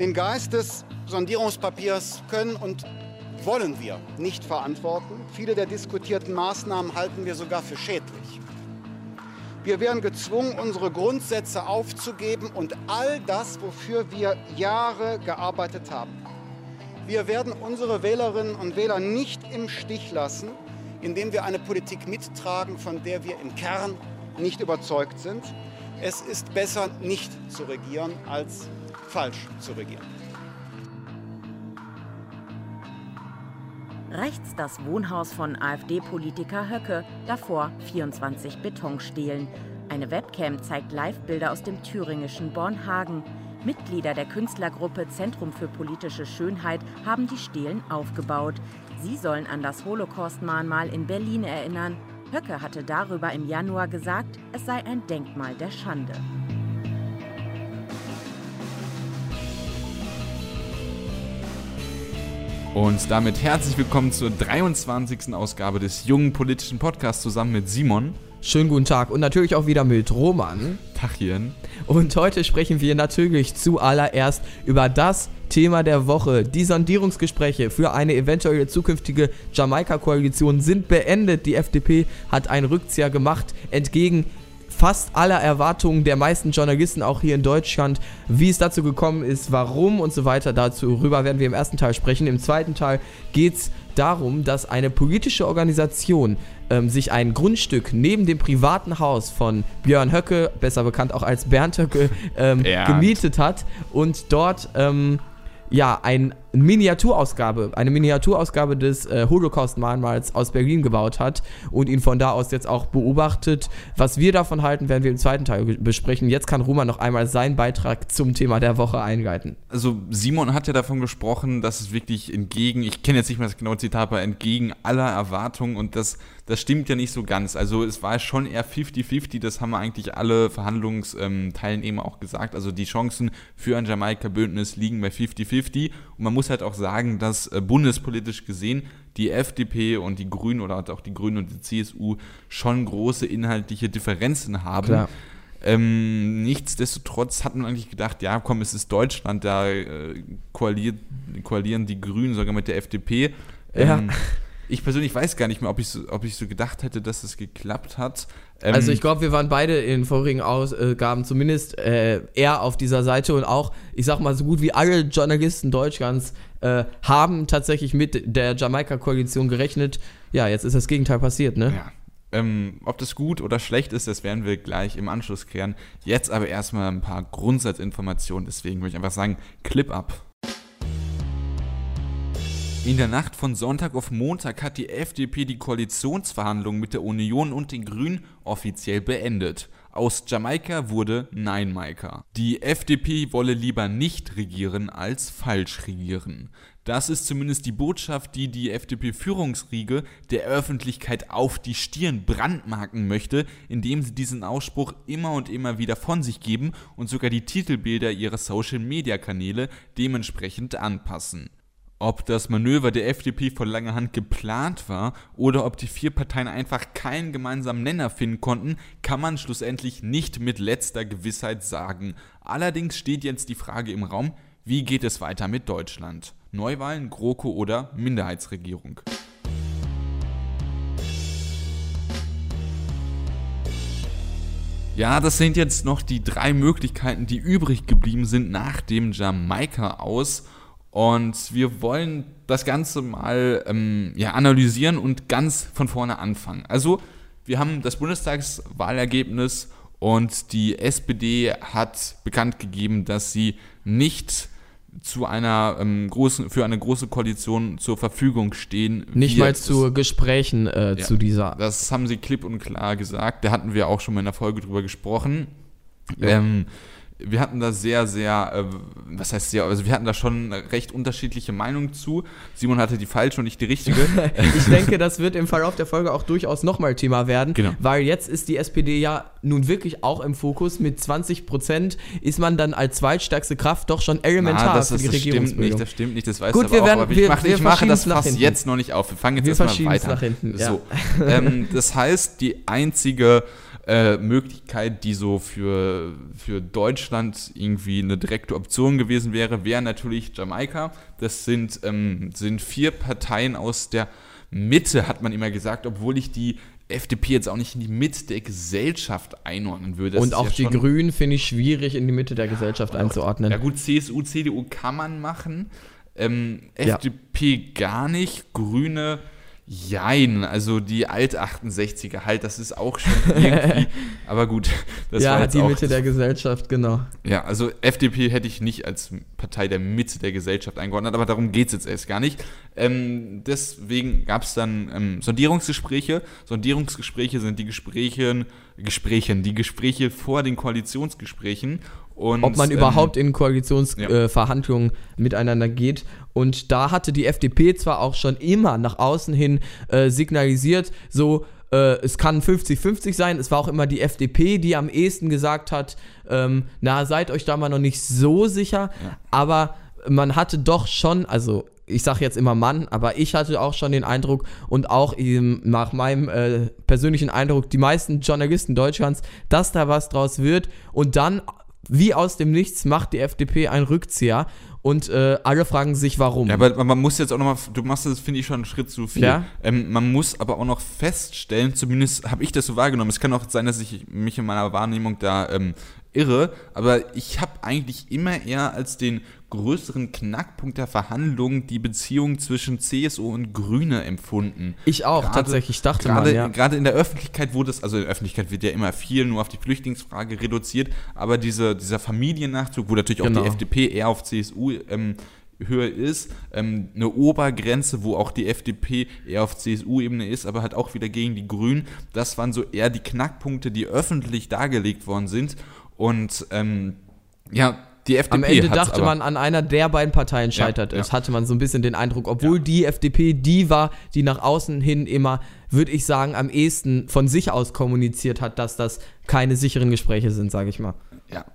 Den Geist des Sondierungspapiers können und wollen wir nicht verantworten. Viele der diskutierten Maßnahmen halten wir sogar für schädlich. Wir werden gezwungen, unsere Grundsätze aufzugeben und all das, wofür wir Jahre gearbeitet haben. Wir werden unsere Wählerinnen und Wähler nicht im Stich lassen, indem wir eine Politik mittragen, von der wir im Kern nicht überzeugt sind. Es ist besser, nicht zu regieren, als falsch zu regieren. Rechts das Wohnhaus von AfD-Politiker Höcke, davor 24 Betonstelen. Eine Webcam zeigt Live-Bilder aus dem thüringischen Bornhagen. Mitglieder der Künstlergruppe Zentrum für politische Schönheit haben die Stelen aufgebaut. Sie sollen an das Holocaust-Mahnmal in Berlin erinnern. Höcke hatte darüber im Januar gesagt, es sei ein Denkmal der Schande. Und damit herzlich willkommen zur 23. Ausgabe des jungen politischen Podcasts zusammen mit Simon. Schönen guten Tag und natürlich auch wieder mit Roman. Tachchen. Und heute sprechen wir natürlich zuallererst über das Thema der Woche. Die Sondierungsgespräche für eine eventuelle zukünftige Jamaika-Koalition sind beendet. Die FDP hat einen Rückzieher gemacht entgegen fast aller Erwartungen der meisten Journalisten auch hier in Deutschland, wie es dazu gekommen ist, warum und so weiter. Dazu rüber werden wir im ersten Teil sprechen. Im zweiten Teil geht es darum, dass eine politische Organisation ähm, sich ein Grundstück neben dem privaten Haus von Björn Höcke, besser bekannt auch als Bernd Höcke, ähm, gemietet hat und dort ähm, ja, ein Miniaturausgabe, eine Miniaturausgabe des äh, Holocaust-Mahnmals aus Berlin gebaut hat und ihn von da aus jetzt auch beobachtet. Was wir davon halten, werden wir im zweiten Teil besprechen. Jetzt kann Roman noch einmal seinen Beitrag zum Thema der Woche einleiten. Also Simon hat ja davon gesprochen, dass es wirklich entgegen, ich kenne jetzt nicht mehr das genaue Zitat, aber entgegen aller Erwartungen und das, das stimmt ja nicht so ganz. Also es war schon eher 50-50, das haben eigentlich alle Verhandlungsteilnehmer ähm, auch gesagt. Also die Chancen für ein Jamaika-Bündnis liegen bei 50-50 und man muss muss halt auch sagen, dass äh, bundespolitisch gesehen die FDP und die Grünen oder auch die Grünen und die CSU schon große inhaltliche Differenzen haben. Ähm, nichtsdestotrotz hat man eigentlich gedacht, ja komm, es ist Deutschland, da äh, koaliert, koalieren die Grünen sogar mit der FDP. Ähm, ja. Ich persönlich weiß gar nicht mehr, ob ich so, ob ich so gedacht hätte, dass es geklappt hat. Ähm also ich glaube, wir waren beide in vorigen Ausgaben zumindest äh, eher auf dieser Seite und auch, ich sag mal, so gut wie alle Journalisten Deutschlands äh, haben tatsächlich mit der Jamaika-Koalition gerechnet. Ja, jetzt ist das Gegenteil passiert, ne? Ja. Ähm, ob das gut oder schlecht ist, das werden wir gleich im Anschluss klären. Jetzt aber erstmal ein paar Grundsatzinformationen, deswegen würde ich einfach sagen, Clip up. In der Nacht von Sonntag auf Montag hat die FDP die Koalitionsverhandlungen mit der Union und den Grünen offiziell beendet. Aus Jamaika wurde Nein-Maika. Die FDP wolle lieber nicht regieren als falsch regieren. Das ist zumindest die Botschaft, die die FDP-Führungsriege der Öffentlichkeit auf die Stirn brandmarken möchte, indem sie diesen Ausspruch immer und immer wieder von sich geben und sogar die Titelbilder ihrer Social-Media-Kanäle dementsprechend anpassen. Ob das Manöver der FDP vor langer Hand geplant war oder ob die vier Parteien einfach keinen gemeinsamen Nenner finden konnten, kann man schlussendlich nicht mit letzter Gewissheit sagen. Allerdings steht jetzt die Frage im Raum, wie geht es weiter mit Deutschland? Neuwahlen, GroKo oder Minderheitsregierung? Ja, das sind jetzt noch die drei Möglichkeiten, die übrig geblieben sind nach dem Jamaika aus. Und wir wollen das Ganze mal ähm, ja, analysieren und ganz von vorne anfangen. Also, wir haben das Bundestagswahlergebnis und die SPD hat bekannt gegeben, dass sie nicht zu einer ähm, großen, für eine große Koalition zur Verfügung stehen. Nicht mal zu Gesprächen äh, ja, zu dieser. Das haben sie klipp und klar gesagt. Da hatten wir auch schon mal in der Folge drüber gesprochen. Ja. Ähm, wir hatten da sehr, sehr, äh, was heißt sehr, also wir hatten da schon recht unterschiedliche Meinungen zu. Simon hatte die falsche und nicht die richtige. ich denke, das wird im Verlauf der Folge auch durchaus nochmal Thema werden, genau. weil jetzt ist die SPD ja nun wirklich auch im Fokus. Mit 20 Prozent ist man dann als zweitstärkste Kraft doch schon elementar Na, das, für die das stimmt nicht, das stimmt nicht, das weiß Gut, aber wir auch, werden, aber wir, ich mache, wir ich mache das Fass jetzt noch nicht auf. Wir fangen jetzt erstmal weiter. Nach hinten, ja. so. ähm, das heißt, die einzige äh, Möglichkeit, die so für, für Deutschland irgendwie eine direkte Option gewesen wäre, wäre natürlich Jamaika. Das sind, ähm, sind vier Parteien aus der Mitte, hat man immer gesagt, obwohl ich die FDP jetzt auch nicht in die Mitte der Gesellschaft einordnen würde. Das und auch ja die Grünen finde ich schwierig in die Mitte der Gesellschaft einzuordnen. Ja gut, CSU, CDU kann man machen. Ähm, FDP ja. gar nicht, Grüne Jein, also die Alt-68er halt, das ist auch schon irgendwie, aber gut. Das ja, war die Mitte der Gesellschaft, genau. Ja, also FDP hätte ich nicht als Partei der Mitte der Gesellschaft eingeordnet, aber darum geht es jetzt erst gar nicht. Ähm, deswegen gab es dann ähm, Sondierungsgespräche. Sondierungsgespräche sind die Gespräche, Gesprächen, die Gespräche vor den Koalitionsgesprächen und, Ob man ähm, überhaupt in Koalitionsverhandlungen ja. äh, miteinander geht. Und da hatte die FDP zwar auch schon immer nach außen hin äh, signalisiert, so äh, es kann 50-50 sein. Es war auch immer die FDP, die am ehesten gesagt hat, ähm, na, seid euch da mal noch nicht so sicher. Ja. Aber man hatte doch schon, also ich sage jetzt immer Mann, aber ich hatte auch schon den Eindruck und auch eben nach meinem äh, persönlichen Eindruck die meisten Journalisten Deutschlands, dass da was draus wird und dann wie aus dem Nichts macht die FDP einen Rückzieher und äh, alle fragen sich, warum. Ja, aber man muss jetzt auch nochmal, du machst das, finde ich, schon einen Schritt zu viel. Ja? Ähm, man muss aber auch noch feststellen, zumindest habe ich das so wahrgenommen, es kann auch sein, dass ich mich in meiner Wahrnehmung da ähm, irre, aber ich habe eigentlich immer eher als den größeren Knackpunkt der Verhandlungen die Beziehung zwischen CSU und Grüne empfunden. Ich auch, grade, tatsächlich, dachte gerade, man, ja. Gerade in der Öffentlichkeit wurde es, also in der Öffentlichkeit wird ja immer viel nur auf die Flüchtlingsfrage reduziert, aber diese, dieser Familiennachzug, wo natürlich genau. auch die FDP eher auf CSU ähm, höher ist, ähm, eine Obergrenze, wo auch die FDP eher auf CSU-Ebene ist, aber halt auch wieder gegen die Grünen. Das waren so eher die Knackpunkte, die öffentlich dargelegt worden sind. Und ähm, ja, die FDP Am Ende dachte man, an einer der beiden Parteien scheitert ja, es, ja. hatte man so ein bisschen den Eindruck, obwohl ja. die FDP die war, die nach außen hin immer, würde ich sagen, am ehesten von sich aus kommuniziert hat, dass das keine sicheren Gespräche sind, sage ich mal. Ja.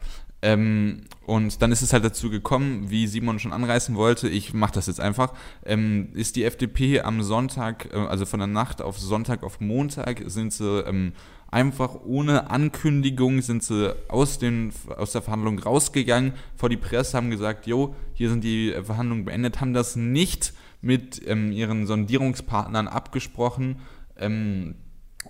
Ähm, und dann ist es halt dazu gekommen, wie Simon schon anreißen wollte, ich mache das jetzt einfach, ähm, ist die FDP am Sonntag, äh, also von der Nacht auf Sonntag auf Montag, sind sie ähm, einfach ohne Ankündigung sind sie aus, den, aus der Verhandlung rausgegangen, vor die Presse, haben gesagt, jo, hier sind die Verhandlungen beendet, haben das nicht mit ähm, ihren Sondierungspartnern abgesprochen. Ähm,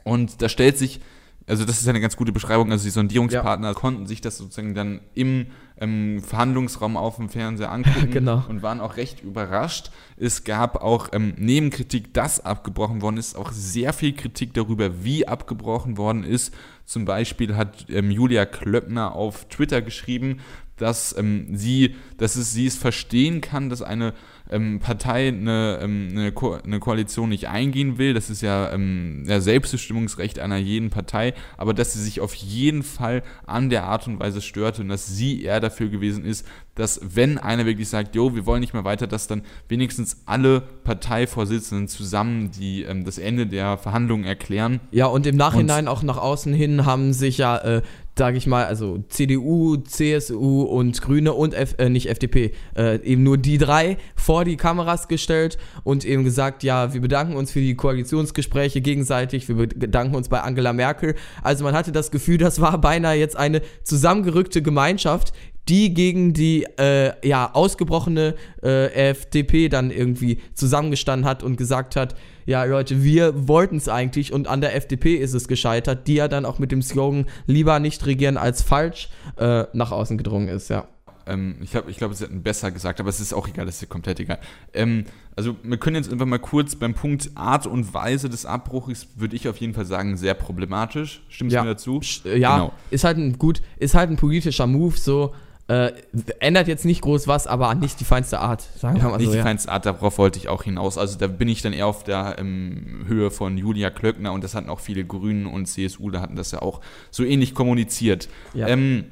und da stellt sich also das ist eine ganz gute Beschreibung. Also die Sondierungspartner ja. konnten sich das sozusagen dann im ähm, Verhandlungsraum auf dem Fernseher angucken genau. und waren auch recht überrascht. Es gab auch ähm, neben Kritik, dass abgebrochen worden ist, auch sehr viel Kritik darüber, wie abgebrochen worden ist. Zum Beispiel hat ähm, Julia Klöckner auf Twitter geschrieben, dass ähm, sie, dass es sie es verstehen kann, dass eine ähm, Partei eine, ähm, eine, Ko eine, Koalition nicht eingehen will. Das ist ja ähm, der Selbstbestimmungsrecht einer jeden Partei, aber dass sie sich auf jeden Fall an der Art und Weise störte und dass sie eher dafür gewesen ist, dass wenn einer wirklich sagt, jo, wir wollen nicht mehr weiter, dass dann wenigstens alle Parteivorsitzenden zusammen die, ähm, das Ende der Verhandlungen erklären. Ja, und im Nachhinein und auch nach außen hin haben sich ja äh, sage ich mal, also CDU, CSU und Grüne und F, äh, nicht FDP, äh, eben nur die drei vor die Kameras gestellt und eben gesagt, ja, wir bedanken uns für die Koalitionsgespräche gegenseitig, wir bedanken uns bei Angela Merkel. Also man hatte das Gefühl, das war beinahe jetzt eine zusammengerückte Gemeinschaft, die gegen die äh, ja, ausgebrochene äh, FDP dann irgendwie zusammengestanden hat und gesagt hat, ja Leute, wir wollten es eigentlich und an der FDP ist es gescheitert, die ja dann auch mit dem Slogan lieber nicht regieren als falsch äh, nach außen gedrungen ist, ja. Ähm, ich glaube, ich glaub, sie hätten besser gesagt, aber es ist auch egal, das ist ja komplett egal. Ähm, also wir können jetzt einfach mal kurz beim Punkt Art und Weise des Abbruchs, würde ich auf jeden Fall sagen, sehr problematisch. Stimmst ja. du mir dazu? Ja, genau. ist halt ein gut, ist halt ein politischer Move, so äh, ändert jetzt nicht groß was, aber nicht die feinste Art, sagen wir ja, mal Nicht so, die ja. feinste Art, darauf wollte ich auch hinaus. Also da bin ich dann eher auf der ähm, Höhe von Julia Klöckner und das hatten auch viele Grünen und CSU, da hatten das ja auch so ähnlich kommuniziert. Ja. Ähm,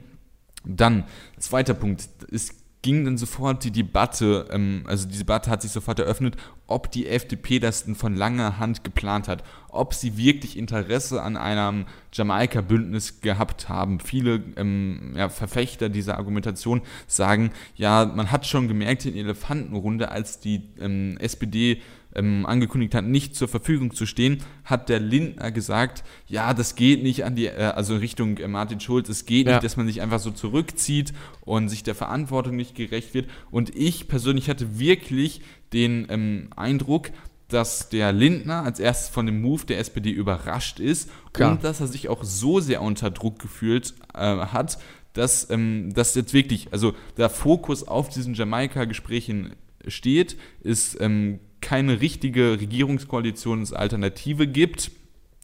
dann, zweiter Punkt, ist ging dann sofort die Debatte, ähm, also die Debatte hat sich sofort eröffnet, ob die FDP das denn von langer Hand geplant hat, ob sie wirklich Interesse an einem Jamaika-Bündnis gehabt haben. Viele ähm, ja, Verfechter dieser Argumentation sagen, ja, man hat schon gemerkt in der Elefantenrunde, als die ähm, SPD ähm, angekündigt hat, nicht zur Verfügung zu stehen, hat der Lindner gesagt, ja, das geht nicht an die, äh, also Richtung äh, Martin Schulz, es geht ja. nicht, dass man sich einfach so zurückzieht und sich der Verantwortung nicht gerecht wird. Und ich persönlich hatte wirklich den ähm, Eindruck, dass der Lindner als erstes von dem Move der SPD überrascht ist Klar. und dass er sich auch so sehr unter Druck gefühlt äh, hat, dass ähm, das jetzt wirklich, also der Fokus auf diesen Jamaika-Gesprächen steht, es ähm, keine richtige Regierungskoalitionsalternative gibt,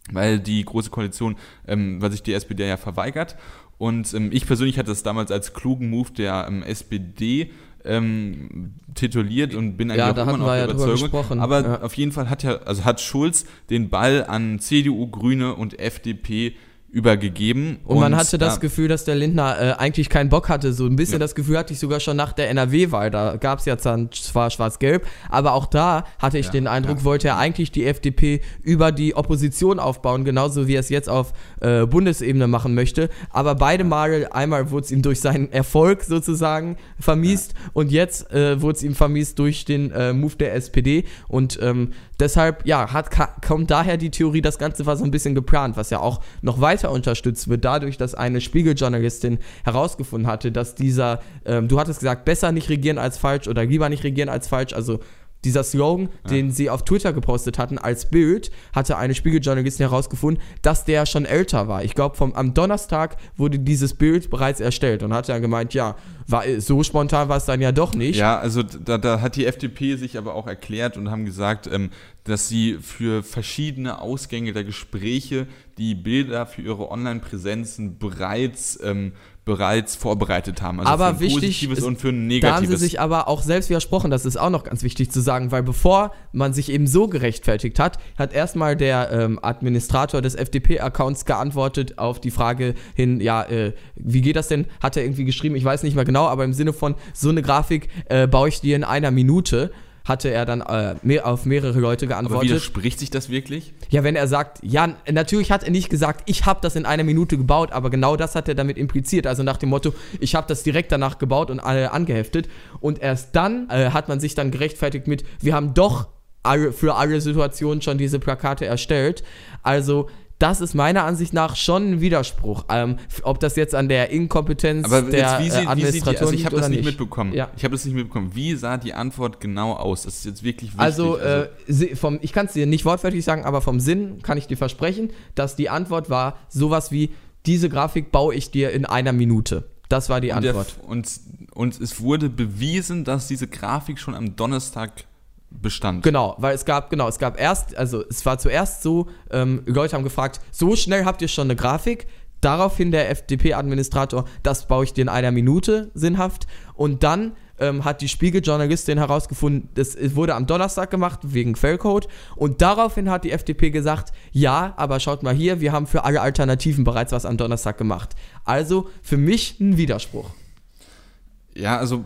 weil die Große Koalition, ähm, weil sich die SPD ja verweigert. Und ähm, ich persönlich hatte es damals als klugen Move der ähm, SPD ähm, tituliert und bin eigentlich ja, auch immer noch ja Überzeugung. Aber ja. auf jeden Fall hat ja, also hat Schulz den Ball an CDU, Grüne und FDP übergegeben. Und, und man hatte das Gefühl, dass der Lindner äh, eigentlich keinen Bock hatte. So ein bisschen ja. das Gefühl hatte ich sogar schon nach der NRW-Wahl. Da gab es ja zwar schwarz-gelb, aber auch da hatte ich ja, den Eindruck, wollte er eigentlich die FDP über die Opposition aufbauen, genauso wie er es jetzt auf äh, Bundesebene machen möchte. Aber beide Male, einmal wurde es ihm durch seinen Erfolg sozusagen vermiest und jetzt äh, wurde es ihm vermiest durch den äh, Move der SPD. Und ähm, deshalb, ja, hat, kommt daher die Theorie, das Ganze war so ein bisschen geplant, was ja auch noch weiter unterstützt wird, dadurch, dass eine Spiegeljournalistin herausgefunden hatte, dass dieser, ähm, du hattest gesagt, besser nicht regieren als falsch oder lieber nicht regieren als falsch, also dieser Slogan, ja. den sie auf Twitter gepostet hatten, als Bild, hatte eine Spiegeljournalistin herausgefunden, dass der schon älter war. Ich glaube, am Donnerstag wurde dieses Bild bereits erstellt und hat dann gemeint, ja, war, so spontan war es dann ja doch nicht. Ja, also da, da, hat die FDP sich aber auch erklärt und haben gesagt, ähm, dass sie für verschiedene Ausgänge der Gespräche die Bilder für ihre Online-Präsenzen bereits ähm, bereits vorbereitet haben. Also aber für ein wichtig, positives und für ein negatives. Da haben sie sich aber auch selbst widersprochen, das ist auch noch ganz wichtig zu sagen, weil bevor man sich eben so gerechtfertigt hat, hat erstmal der ähm, Administrator des FDP-Accounts geantwortet auf die Frage hin, ja, äh, wie geht das denn? Hat er irgendwie geschrieben, ich weiß nicht mehr genau, aber im Sinne von, so eine Grafik äh, baue ich dir in einer Minute hatte er dann äh, mehr, auf mehrere Leute geantwortet. Aber widerspricht sich das wirklich? Ja, wenn er sagt, ja, natürlich hat er nicht gesagt, ich habe das in einer Minute gebaut, aber genau das hat er damit impliziert. Also nach dem Motto, ich habe das direkt danach gebaut und äh, angeheftet. Und erst dann äh, hat man sich dann gerechtfertigt mit, wir haben doch alle, für alle Situationen schon diese Plakate erstellt. Also das ist meiner Ansicht nach schon ein Widerspruch. Ähm, ob das jetzt an der Inkompetenz Aber der jetzt, wie sie, Administration wie sie also ich habe das nicht mitbekommen. Ja. Ich habe das nicht mitbekommen. Wie sah die Antwort genau aus? Das ist jetzt wirklich wichtig. Also, also äh, vom, ich kann es dir nicht wortwörtlich sagen, aber vom Sinn kann ich dir versprechen, dass die Antwort war sowas wie, diese Grafik baue ich dir in einer Minute. Das war die Antwort. Und, der, und, und es wurde bewiesen, dass diese Grafik schon am Donnerstag bestand. Genau, weil es gab, genau, es gab erst, also es war zuerst so, ähm, Leute haben gefragt, so schnell habt ihr schon eine Grafik? Daraufhin der FDP-Administrator, das baue ich dir in einer Minute sinnhaft. Und dann ähm, hat die Spiegeljournalistin herausgefunden, das wurde am Donnerstag gemacht wegen Quellcode. Und daraufhin hat die FDP gesagt, ja, aber schaut mal hier, wir haben für alle Alternativen bereits was am Donnerstag gemacht. Also für mich ein Widerspruch. Ja, also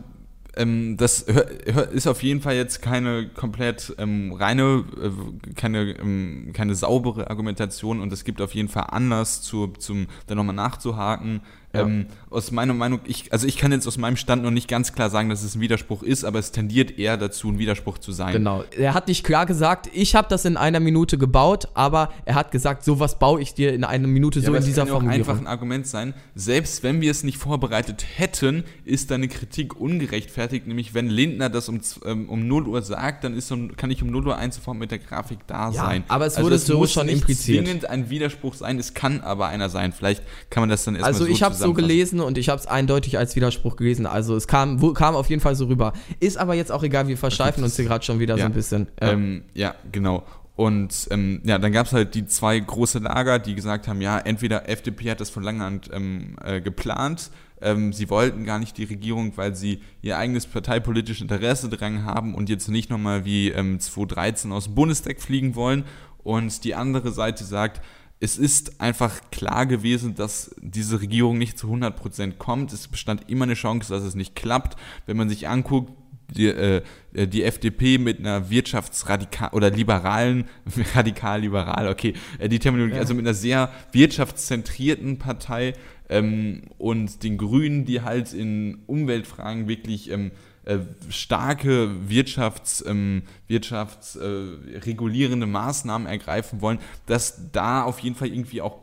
ähm, das ist auf jeden Fall jetzt keine komplett ähm, reine, äh, keine, ähm, keine saubere Argumentation und es gibt auf jeden Fall Anlass, zu, zum, da nochmal nachzuhaken. Ja. Ähm, aus meiner Meinung, ich, also ich kann jetzt aus meinem Stand noch nicht ganz klar sagen, dass es ein Widerspruch ist, aber es tendiert eher dazu, ein Widerspruch zu sein. Genau. Er hat nicht klar gesagt, ich habe das in einer Minute gebaut, aber er hat gesagt, sowas baue ich dir in einer Minute so ja, in dieser kann Formulierung. Das kann einfach ein Argument sein. Selbst wenn wir es nicht vorbereitet hätten, ist deine Kritik ungerechtfertigt, nämlich wenn Lindner das um, ähm, um 0 Uhr sagt, dann ist kann ich um 0 Uhr 1 sofort mit der Grafik da ja, sein. aber es also wurde also so schon impliziert. Es muss zwingend ein Widerspruch sein, es kann aber einer sein. Vielleicht kann man das dann erstmal also so ich habe so gelesen und ich habe es eindeutig als Widerspruch gelesen. Also es kam, wo, kam auf jeden Fall so rüber. Ist aber jetzt auch egal, wir versteifen uns hier gerade schon wieder ja. so ein bisschen. Ja, ähm, ja genau. Und ähm, ja, dann gab es halt die zwei große Lager, die gesagt haben, ja, entweder FDP hat das von langer Hand ähm, äh, geplant, ähm, sie wollten gar nicht die Regierung, weil sie ihr eigenes parteipolitisches Interesse dran haben und jetzt nicht nochmal wie ähm, 2013 aus dem Bundestag fliegen wollen. Und die andere Seite sagt, es ist einfach klar gewesen, dass diese Regierung nicht zu 100% kommt. Es bestand immer eine Chance, dass es nicht klappt. Wenn man sich anguckt, die, äh, die FDP mit einer wirtschaftsradikal oder liberalen, radikal-liberal, okay, äh, die Terminologie, ja. also mit einer sehr wirtschaftszentrierten Partei ähm, und den Grünen, die halt in Umweltfragen wirklich ähm, äh, starke Wirtschafts, ähm, wirtschaftsregulierende äh, Maßnahmen ergreifen wollen, dass da auf jeden Fall irgendwie auch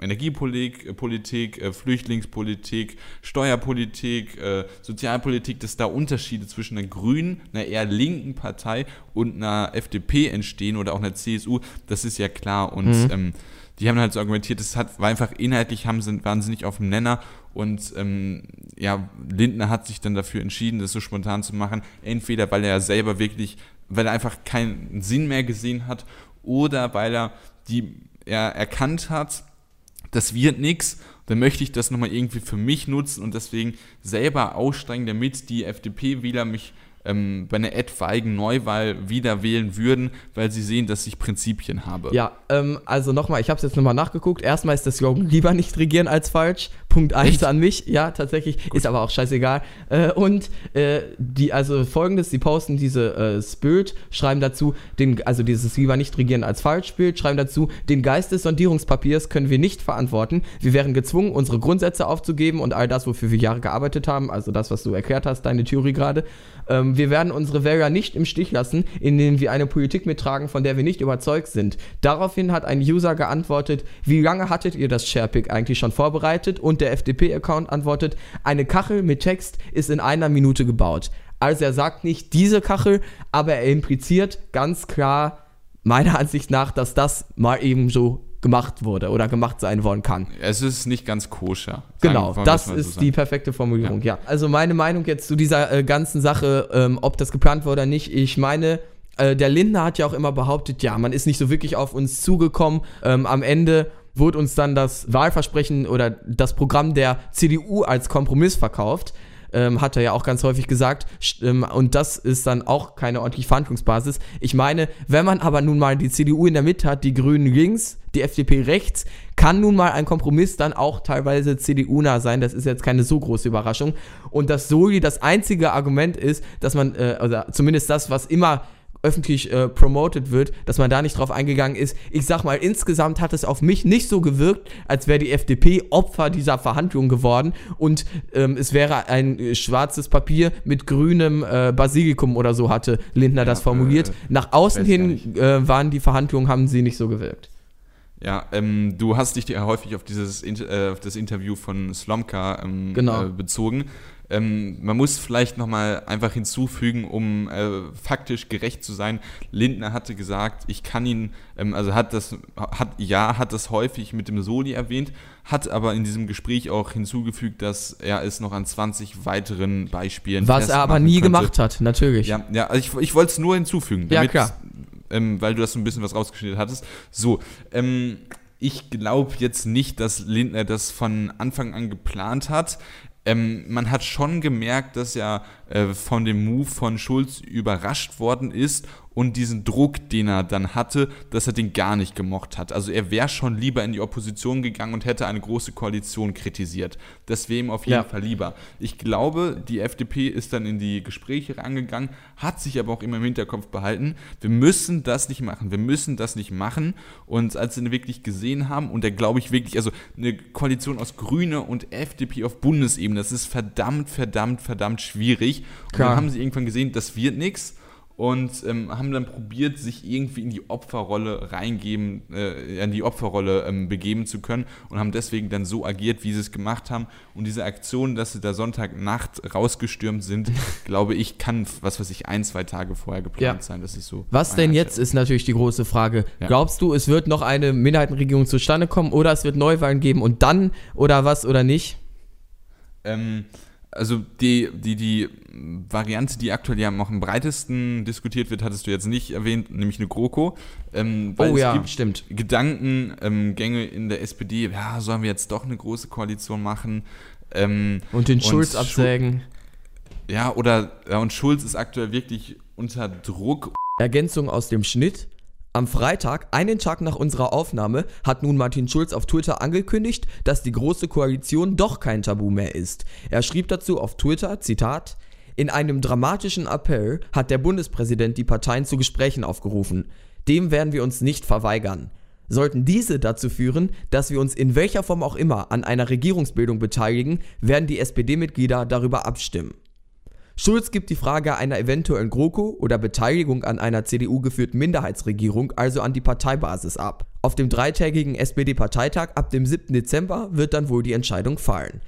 Energiepolitik, äh, Politik, äh, Flüchtlingspolitik, Steuerpolitik, Sozialpolitik, dass da Unterschiede zwischen einer grünen, einer eher linken Partei und einer FDP entstehen oder auch einer CSU, das ist ja klar. Und mhm. ähm, die haben halt so argumentiert, es hat, war einfach inhaltlich, haben, sind, waren sie nicht auf dem Nenner und ähm, ja, Lindner hat sich dann dafür entschieden, das so spontan zu machen. Entweder weil er selber wirklich, weil er einfach keinen Sinn mehr gesehen hat oder weil er die er erkannt hat, das wird nichts, dann möchte ich das nochmal irgendwie für mich nutzen und deswegen selber aussteigen, damit die FDP-Wähler mich ähm, bei einer etwaigen Neuwahl wieder wählen würden, weil sie sehen, dass ich Prinzipien habe. Ja, ähm, also nochmal, ich habe es jetzt nochmal nachgeguckt. Erstmal ist das Slogan lieber nicht regieren als falsch. Punkt 1 an mich. Ja, tatsächlich. Gut. Ist aber auch scheißegal. Äh, und äh, die, also folgendes, sie posten diese äh, Spirit, schreiben dazu, den, also dieses lieber nicht regieren als falsch Bild, schreiben dazu, den Geist des Sondierungspapiers können wir nicht verantworten. Wir wären gezwungen, unsere Grundsätze aufzugeben und all das, wofür wir Jahre gearbeitet haben, also das, was du erklärt hast, deine Theorie gerade. Ähm, wir werden unsere Wähler nicht im Stich lassen, indem wir eine Politik mittragen, von der wir nicht überzeugt sind. Daraufhin hat ein User geantwortet, wie lange hattet ihr das Sharepick eigentlich schon vorbereitet? Und der FDP-Account antwortet, eine Kachel mit Text ist in einer Minute gebaut. Also er sagt nicht diese Kachel, aber er impliziert ganz klar meiner Ansicht nach, dass das mal eben so gemacht wurde oder gemacht sein wollen kann. Es ist nicht ganz koscher. Genau, das ist so die perfekte Formulierung, ja. ja. Also meine Meinung jetzt zu dieser äh, ganzen Sache, ähm, ob das geplant war oder nicht, ich meine, äh, der Lindner hat ja auch immer behauptet, ja, man ist nicht so wirklich auf uns zugekommen. Ähm, am Ende wurde uns dann das Wahlversprechen oder das Programm der CDU als Kompromiss verkauft ähm, hat er ja auch ganz häufig gesagt. Ähm, und das ist dann auch keine ordentliche Verhandlungsbasis. Ich meine, wenn man aber nun mal die CDU in der Mitte hat, die Grünen links, die FDP rechts, kann nun mal ein Kompromiss dann auch teilweise CDU-nah sein. Das ist jetzt keine so große Überraschung. Und dass Soli das einzige Argument ist, dass man, äh, oder zumindest das, was immer öffentlich äh, promoted wird, dass man da nicht drauf eingegangen ist. Ich sag mal, insgesamt hat es auf mich nicht so gewirkt, als wäre die FDP Opfer dieser Verhandlungen geworden und ähm, es wäre ein äh, schwarzes Papier mit grünem äh, Basilikum oder so hatte Lindner ja, das formuliert. Äh, Nach außen hin äh, waren die Verhandlungen, haben sie nicht so gewirkt. Ja, ähm, du hast dich ja häufig auf dieses auf das Interview von Slomka ähm, genau. bezogen. Ähm, man muss vielleicht nochmal einfach hinzufügen, um äh, faktisch gerecht zu sein. Lindner hatte gesagt, ich kann ihn, ähm, also hat das, hat, ja, hat das häufig mit dem Soli erwähnt, hat aber in diesem Gespräch auch hinzugefügt, dass er es noch an 20 weiteren Beispielen Was er aber nie könnte. gemacht hat, natürlich. Ja, ja also ich, ich wollte es nur hinzufügen, damit, ja, klar. Ähm, weil du das so ein bisschen was rausgeschnitten hattest. So, ähm, ich glaube jetzt nicht, dass Lindner das von Anfang an geplant hat ähm, man hat schon gemerkt, dass er äh, von dem Move von Schulz überrascht worden ist und diesen Druck, den er dann hatte, dass er den gar nicht gemocht hat. Also er wäre schon lieber in die Opposition gegangen und hätte eine große Koalition kritisiert. Das wäre ihm auf jeden ja. Fall lieber. Ich glaube, die FDP ist dann in die Gespräche rangegangen, hat sich aber auch immer im Hinterkopf behalten, wir müssen das nicht machen, wir müssen das nicht machen. Und als sie ihn wirklich gesehen haben, und da glaube ich wirklich, also eine Koalition aus Grüne und FDP auf Bundesebene, das ist verdammt, verdammt, verdammt schwierig. Und dann haben sie irgendwann gesehen, das wird nichts und ähm, haben dann probiert, sich irgendwie in die Opferrolle reingeben, äh, in die Opferrolle ähm, begeben zu können und haben deswegen dann so agiert, wie sie es gemacht haben. Und diese Aktion, dass sie da Sonntagnacht rausgestürmt sind, glaube ich, kann, was weiß ich, ein, zwei Tage vorher geplant ja. sein. Das ist so. Was denn jetzt ist natürlich die große Frage. Ja. Glaubst du, es wird noch eine Minderheitenregierung zustande kommen oder es wird Neuwahlen geben und dann oder was oder nicht? Ähm, also die, die, die Variante, die aktuell ja noch am breitesten diskutiert wird, hattest du jetzt nicht erwähnt, nämlich eine GroKo. Ähm, oh ja, stimmt. Gedankengänge ähm, in der SPD, ja, sollen wir jetzt doch eine große Koalition machen? Ähm, und den Schulz und absägen. Ja, oder ja, und Schulz ist aktuell wirklich unter Druck. Ergänzung aus dem Schnitt. Am Freitag, einen Tag nach unserer Aufnahme, hat nun Martin Schulz auf Twitter angekündigt, dass die Große Koalition doch kein Tabu mehr ist. Er schrieb dazu auf Twitter, Zitat, in einem dramatischen Appell hat der Bundespräsident die Parteien zu Gesprächen aufgerufen. Dem werden wir uns nicht verweigern. Sollten diese dazu führen, dass wir uns in welcher Form auch immer an einer Regierungsbildung beteiligen, werden die SPD-Mitglieder darüber abstimmen. Schulz gibt die Frage einer eventuellen GroKo oder Beteiligung an einer CDU-geführten Minderheitsregierung also an die Parteibasis ab. Auf dem dreitägigen SPD-Parteitag ab dem 7. Dezember wird dann wohl die Entscheidung fallen.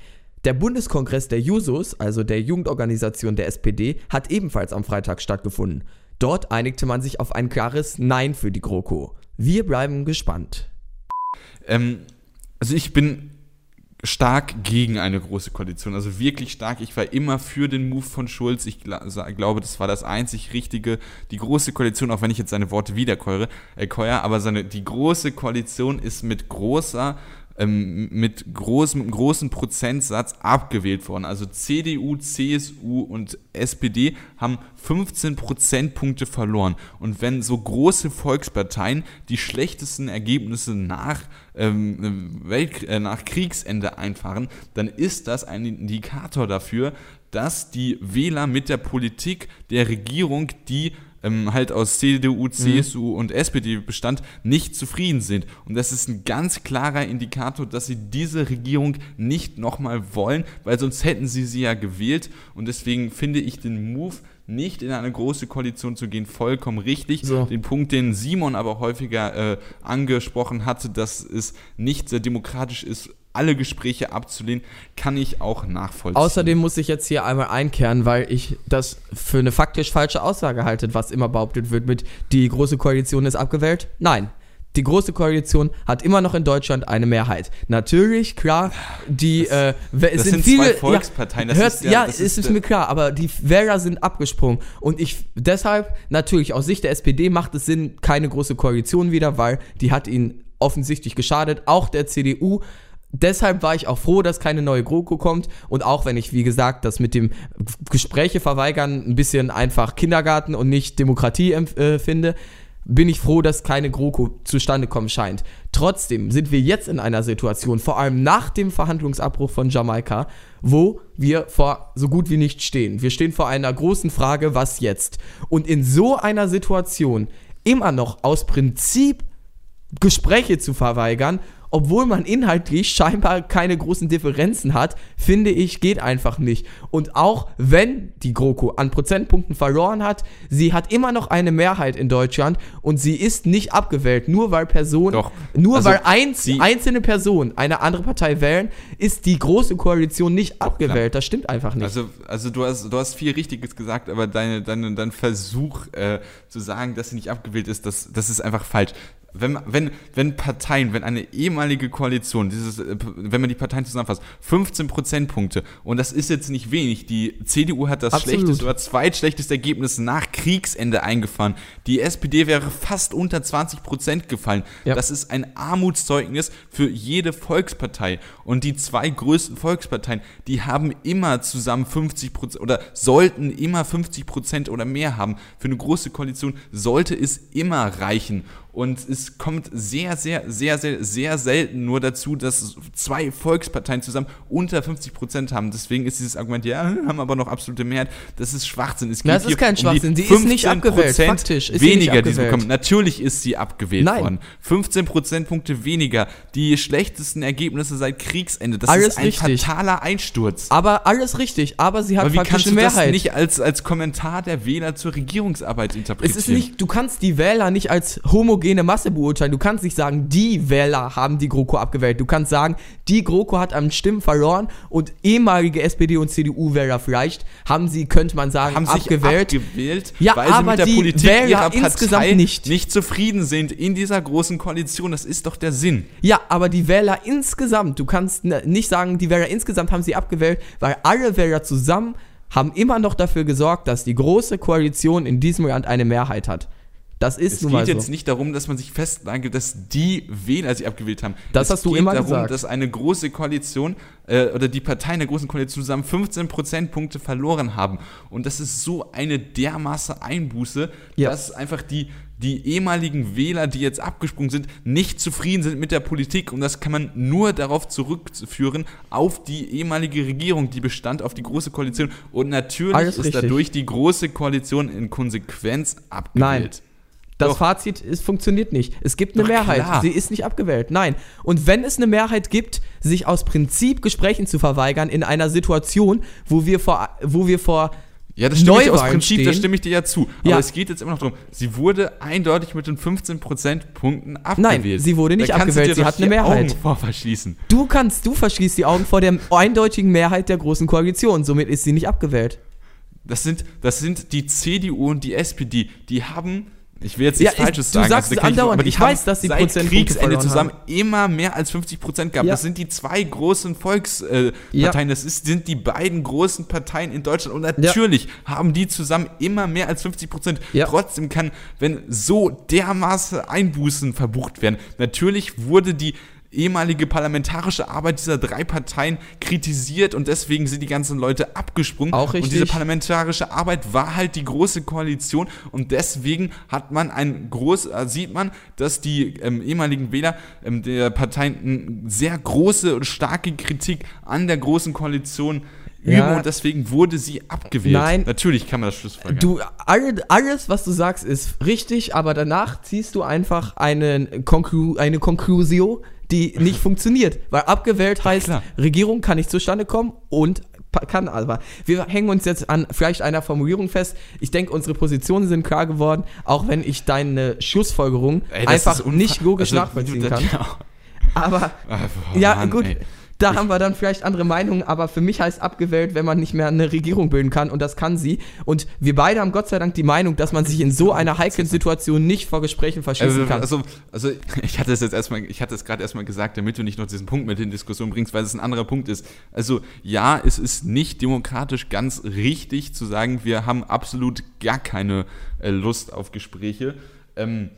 Der Bundeskongress der Jusos, also der Jugendorganisation der SPD, hat ebenfalls am Freitag stattgefunden. Dort einigte man sich auf ein klares Nein für die GroKo. Wir bleiben gespannt. Ähm, also ich bin stark gegen eine große Koalition, also wirklich stark. Ich war immer für den Move von Schulz. Ich gl glaube, das war das einzig Richtige. Die große Koalition, auch wenn ich jetzt seine Worte wiederkäuere, äh, aber seine, die große Koalition ist mit großer ähm, mit großem, großen Prozentsatz abgewählt worden. Also CDU, CSU und SPD haben 15 Prozentpunkte verloren. Und wenn so große Volksparteien die schlechtesten Ergebnisse nach, ähm, Welt, äh, nach Kriegsende einfahren, dann ist das ein Indikator dafür, dass die Wähler mit der Politik der Regierung, die ähm, halt aus CDU, CSU mhm. und SPD bestand, nicht zufrieden sind. Und das ist ein ganz klarer Indikator, dass sie diese Regierung nicht nochmal wollen, weil sonst hätten sie sie ja gewählt. Und deswegen finde ich den Move, nicht in eine große Koalition zu gehen, vollkommen richtig. So. Den Punkt, den Simon aber häufiger äh, angesprochen hatte, dass es nicht sehr demokratisch ist, alle Gespräche abzulehnen, kann ich auch nachvollziehen. Außerdem muss ich jetzt hier einmal einkehren, weil ich das für eine faktisch falsche Aussage halte, was immer behauptet wird mit die große Koalition ist abgewählt. Nein. Die große Koalition hat immer noch in Deutschland eine Mehrheit. Natürlich, klar, die das, äh, das sind, sind viele zwei Volksparteien. Ja, hört, ja, ja ist, ist, ist mir klar, aber die Wähler sind abgesprungen und ich deshalb natürlich aus Sicht der SPD macht es Sinn keine große Koalition wieder, weil die hat ihnen offensichtlich geschadet. Auch der CDU deshalb war ich auch froh, dass keine neue GroKo kommt. Und auch wenn ich, wie gesagt, das mit dem Gespräche verweigern ein bisschen einfach Kindergarten und nicht Demokratie äh, finde, bin ich froh, dass keine GroKo zustande kommen scheint. Trotzdem sind wir jetzt in einer Situation, vor allem nach dem Verhandlungsabbruch von Jamaika, wo wir vor so gut wie nicht stehen. Wir stehen vor einer großen Frage, was jetzt? Und in so einer Situation immer noch aus Prinzip Gespräche zu verweigern obwohl man inhaltlich scheinbar keine großen Differenzen hat, finde ich, geht einfach nicht. Und auch wenn die GroKo an Prozentpunkten verloren hat, sie hat immer noch eine Mehrheit in Deutschland und sie ist nicht abgewählt. Nur weil Personen, Doch. nur also weil einz, einzelne Personen eine andere Partei wählen, ist die große Koalition nicht Doch, abgewählt. Klar. Das stimmt einfach nicht. Also, also du, hast, du hast viel Richtiges gesagt, aber deine, deine, dein Versuch äh, zu sagen, dass sie nicht abgewählt ist, das, das ist einfach falsch wenn, wenn, wenn Parteien, wenn eine ehemalige Koalition, dieses, äh, wenn man die Parteien zusammenfasst, 15 Prozentpunkte, und das ist jetzt nicht wenig, die CDU hat das Absolut. schlechteste oder zweitschlechteste Ergebnis nach Kriegsende eingefahren. Die SPD wäre fast unter 20 Prozent gefallen. Ja. Das ist ein Armutszeugnis für jede Volkspartei. Und die zwei größten Volksparteien, die haben immer zusammen 50 Prozent oder sollten immer 50 Prozent oder mehr haben. Für eine große Koalition sollte es immer reichen. Und es kommt sehr, sehr, sehr, sehr, sehr selten nur dazu, dass zwei Volksparteien zusammen unter 50 Prozent haben. Deswegen ist dieses Argument, ja, haben aber noch absolute Mehrheit. Das ist Schwachsinn. Es geht das ist kein Schwachsinn. Sie ist nicht abgewählt. Faktisch ist weniger, abgewählt. die sie bekommen. Natürlich ist sie abgewählt Nein. worden. 15 Prozentpunkte weniger. Die schlechtesten Ergebnisse seit Kriegsende. Das alles ist ein richtig. fataler Einsturz. Aber alles richtig. Aber sie hat aber wie faktisch kannst du Mehrheit. das nicht als, als Kommentar der Wähler zur Regierungsarbeit interpretieren? Es ist nicht, du kannst die Wähler nicht als homogen homogene Masse beurteilen. Du kannst nicht sagen, die Wähler haben die GroKo abgewählt. Du kannst sagen, die GroKo hat an Stimmen verloren und ehemalige SPD und CDU-Wähler vielleicht haben sie, könnte man sagen, haben abgewählt. Sich abgewählt, ja, weil aber sie mit der die Politik Wähler ihrer Partei nicht. nicht zufrieden sind in dieser großen Koalition. Das ist doch der Sinn. Ja, aber die Wähler insgesamt, du kannst nicht sagen, die Wähler insgesamt haben sie abgewählt, weil alle Wähler zusammen haben immer noch dafür gesorgt, dass die große Koalition in diesem Land eine Mehrheit hat. Das ist es nun mal so. Es geht jetzt nicht darum, dass man sich festlegt, dass die Wähler sie abgewählt haben. Das es hast du immer darum, gesagt. dass eine große Koalition äh, oder die Parteien der großen Koalition zusammen 15 Prozentpunkte verloren haben. Und das ist so eine dermaßen Einbuße, ja. dass einfach die die ehemaligen Wähler, die jetzt abgesprungen sind, nicht zufrieden sind mit der Politik. Und das kann man nur darauf zurückführen, auf die ehemalige Regierung, die bestand auf die Große Koalition. Und natürlich Alles ist richtig. dadurch die Große Koalition in Konsequenz abgewählt. Nein. Das Doch. Fazit ist, funktioniert nicht. Es gibt eine Doch, Mehrheit. Klar. Sie ist nicht abgewählt. Nein. Und wenn es eine Mehrheit gibt, sich aus Prinzip Gesprächen zu verweigern in einer Situation, wo wir vor, wo wir vor Ja, das stimmt aus Neuwahlen Prinzip, da stehen. stimme ich dir ja zu. Ja. Aber es geht jetzt immer noch darum, sie wurde eindeutig mit den 15 Prozentpunkten abgewählt. Nein, sie wurde nicht Da abgewählt, sie hat eine die Mehrheit. Augen vor verschließen. Du kannst, du verschließt die Augen vor der eindeutigen Mehrheit der großen Koalition. Somit ist sie nicht abgewählt. Das sind, das sind die CDU und die SPD, die haben, ich will jetzt Ja, nichts ich- Falsches du sagen, sagst da es andauernd. aber die Ich weiß, dass die seit Prozentpunkte Kriegsende zusammen haben. immer mehr als 50 Prozent gehabt. Ja. Das sind die zwei großen Volksparteien, äh, Ja. Das ist, sind die beiden großen Parteien in Deutschland und natürlich haben die zusammen immer mehr als 50 Prozent. Ja. Trotzdem kann, wenn so dermaßen Einbußen verbucht werden, natürlich wurde die ehemalige parlamentarische Arbeit dieser drei Parteien kritisiert und deswegen sind die ganzen Leute abgesprungen. Auch Und diese richtig. parlamentarische Arbeit war halt die große Koalition und deswegen hat man ein groß, äh, sieht man, dass die ähm, ehemaligen Wähler ähm, der Parteien eine sehr große und starke Kritik an der großen Koalition Ja. üben und deswegen wurde sie abgewählt. Nein. Natürlich kann man das schlussfolgern. Du, alle, alles, was du sagst, ist richtig, aber danach ziehst du einfach einen Konklu eine Konklusio, die nicht funktioniert. Weil abgewählt heißt, klar. Regierung kann nicht zustande kommen und kann aber. Wir hängen uns jetzt an vielleicht einer Formulierung fest. Ich denke, unsere Positionen sind klar geworden, auch wenn ich deine Schlussfolgerung Ey, einfach nicht logisch also, nachvollziehen kann. Ja. Aber Oh, ja, Mann, gut. ey. Da haben wir dann vielleicht andere Meinungen, aber für mich heißt abgewählt, wenn man nicht mehr eine Regierung bilden kann und das kann sie. Und wir beide haben Gott sei Dank die Meinung, dass man sich in so einer heiklen Situation nicht vor Gesprächen verschließen Also, kann. also, also ich hatte es jetzt erstmal, ich hatte es gerade erstmal gesagt, damit du nicht noch diesen Punkt mit in Diskussion bringst, weil es ein anderer Punkt ist. Also ja, es ist nicht demokratisch ganz richtig zu sagen, wir haben absolut gar keine äh, Lust auf Gespräche. Ähm,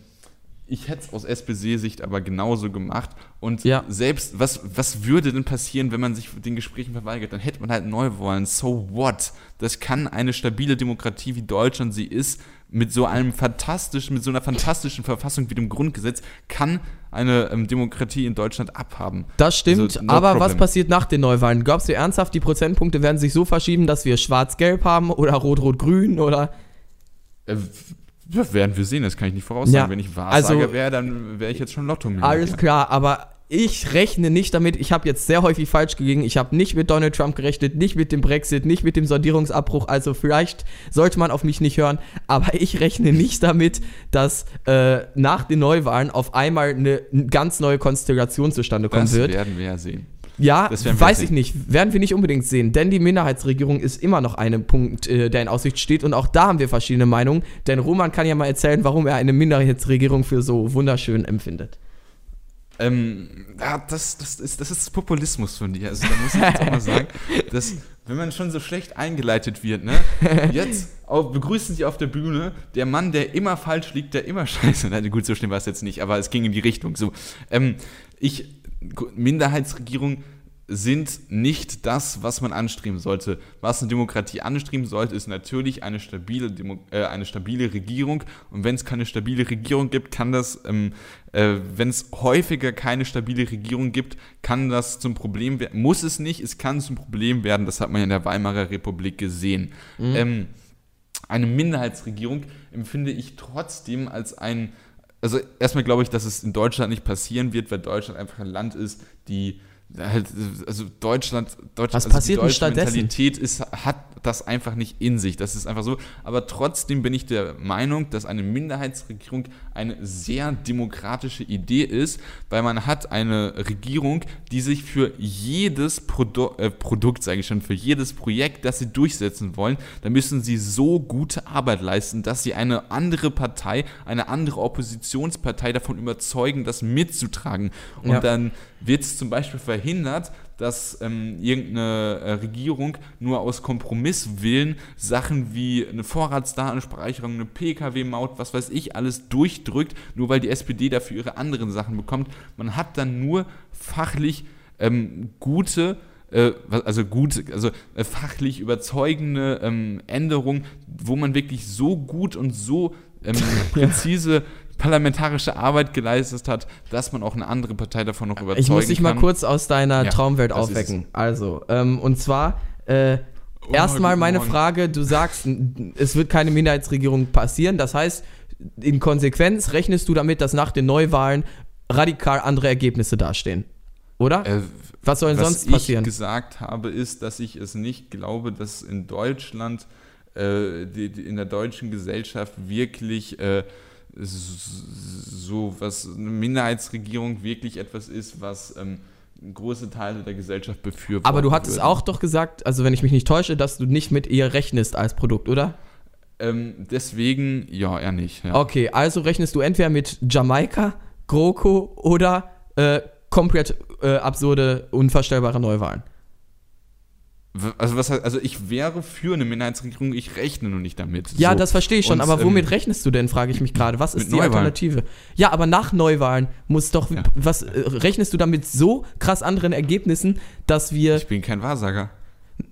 ich hätte es aus SPD-Sicht aber genauso gemacht. Und Ja. selbst, was, was würde denn passieren, wenn man sich den Gesprächen verweigert? Dann hätte man halt Neuwahlen. So what? Das kann eine stabile Demokratie, wie Deutschland sie ist, mit so einem fantastischen, mit so einer fantastischen Verfassung wie dem Grundgesetz, kann eine ähm, Demokratie in Deutschland abhaben. das stimmt, Also, no aber was problem. passiert nach den Neuwahlen? Glaubst du ernsthaft, die Prozentpunkte werden sich so verschieben, dass wir schwarz-gelb haben oder rot-rot-grün oder Äh, ja, werden wir sehen, das kann ich nicht voraussagen. Ja, Wenn ich Wahrsager also- wäre, dann wäre ich jetzt schon lotto Alles klar, aber ich rechne nicht damit. Ich habe jetzt sehr häufig falsch gelegen. Ich habe nicht mit Donald Trump gerechnet, nicht mit dem Brexit, nicht mit dem Sondierungsabbruch. Also vielleicht sollte man auf mich nicht hören, aber ich rechne nicht damit, dass äh, nach den Neuwahlen auf einmal eine ganz neue Konstellation zustande kommen Das wird. werden wir ja sehen. Ja, weiß ich nicht. Werden wir nicht unbedingt sehen, denn die Minderheitsregierung ist immer noch ein Punkt, äh, der in Aussicht steht. Und auch da haben wir verschiedene Meinungen. Denn Roman kann ja mal erzählen, warum er eine Minderheitsregierung für so wunderschön empfindet. Ähm, ja, das, das, ist, das ist Populismus von dir. Also da muss ich jetzt auch mal sagen, dass, wenn man schon so schlecht eingeleitet wird, ne, jetzt auf, begrüßen sie auf der Bühne der Mann, der immer falsch liegt, der immer scheiße. Nein, gut, so schlimm war es jetzt nicht, aber es ging in die Richtung. So, ähm, ich, Minderheitsregierung sind nicht das, was man anstreben sollte. Was eine Demokratie anstreben sollte, ist natürlich eine stabile, Demo äh, eine stabile Regierung. Und wenn es keine stabile Regierung gibt, kann das, ähm, äh, wenn es häufiger keine stabile Regierung gibt, kann das zum Problem werden. Muss es nicht, es kann zum Problem werden. Das hat man in der Weimarer Republik gesehen. Ähm, eine Minderheitsregierung empfinde ich trotzdem als ein. Also erstmal glaube ich, dass es in Deutschland nicht passieren wird, weil Deutschland einfach ein Land ist, die halt, also Deutschland, Deutschland Was also passiert die deutsche? Mentalität ist, hat das einfach nicht in sich. Das ist einfach so. Aber trotzdem bin ich der Meinung, dass eine Minderheitsregierung eine sehr demokratische Idee ist, weil man hat eine Regierung, die sich für jedes Produ äh, Produkt, sage ich schon, für jedes Projekt, das sie durchsetzen wollen, da müssen sie so gute Arbeit leisten, dass sie eine andere Partei, eine andere Oppositionspartei davon überzeugen, das mitzutragen. Und Ja. dann wird es zum Beispiel verhindert, dass ähm, irgendeine äh, Regierung nur aus Kompromisswillen Sachen wie eine Vorratsdatenspeicherung, eine Pkw-Maut, was weiß ich, alles durchdrückt, nur weil die SPD dafür ihre anderen Sachen bekommt. Man hat dann nur fachlich ähm, gute äh, also gut, also äh, fachlich überzeugende ähm, Änderungen, wo man wirklich so gut und so ähm, präzise parlamentarische Arbeit geleistet hat, dass man auch eine andere Partei davon noch überzeugen Ich muss dich mal kann. kurz aus deiner Ja, Traumwelt aufwecken. Also, ähm, und zwar, äh, Oh, erstmal meine Morgen. Frage, du sagst, es wird keine Minderheitsregierung passieren. Das heißt, in Konsequenz rechnest du damit, dass nach den Neuwahlen radikal andere Ergebnisse dastehen. Oder? Äh, Was soll denn was sonst ich passieren? gesagt habe, ist, dass ich es nicht glaube, dass in Deutschland äh, die, die in der deutschen Gesellschaft wirklich äh, so was eine Minderheitsregierung wirklich etwas ist, was ähm, große Teile der Gesellschaft befürworten. Aber du hattest würden. auch doch gesagt, also wenn ich mich nicht täusche, dass du nicht mit ihr rechnest als Produkt, oder? Ähm, deswegen, ja, eher nicht. Ja. Okay, also rechnest du entweder mit Jamaika, GroKo oder äh, komplett äh, absurde, unvorstellbare Neuwahlen. Also, was, also ich wäre für eine Minderheitsregierung, ich rechne nur nicht damit. Ja, So. das verstehe ich schon, Und, aber ähm, womit rechnest du denn, frage ich mich gerade. Was ist die Neuwahlen. Alternative? Ja, aber nach Neuwahlen muss doch, Ja. was äh, rechnest du damit so krass anderen Ergebnissen, dass wir, Ich bin kein Wahrsager.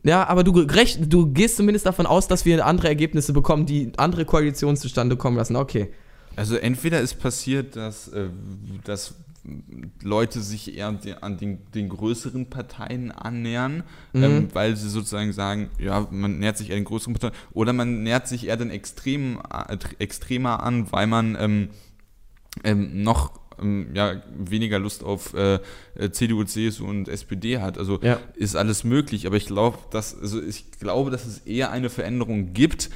ja, aber du, rech, du gehst zumindest davon aus, dass wir andere Ergebnisse bekommen, die andere Koalitionen zustande kommen lassen. Okay. Also entweder ist passiert, dass, äh, dass Leute sich eher an den, den größeren Parteien annähern, Mhm. ähm, weil sie sozusagen sagen, ja, man nähert sich eher den größeren Parteien, oder man nähert sich eher den Extremen, äh, extremer an, weil man ähm, ähm, noch ähm, ja, weniger Lust auf äh, äh, CDU, CSU und SPD hat. Also Ja. ist alles möglich, aber ich glaube, dass also ich glaube, dass es eher eine Veränderung gibt.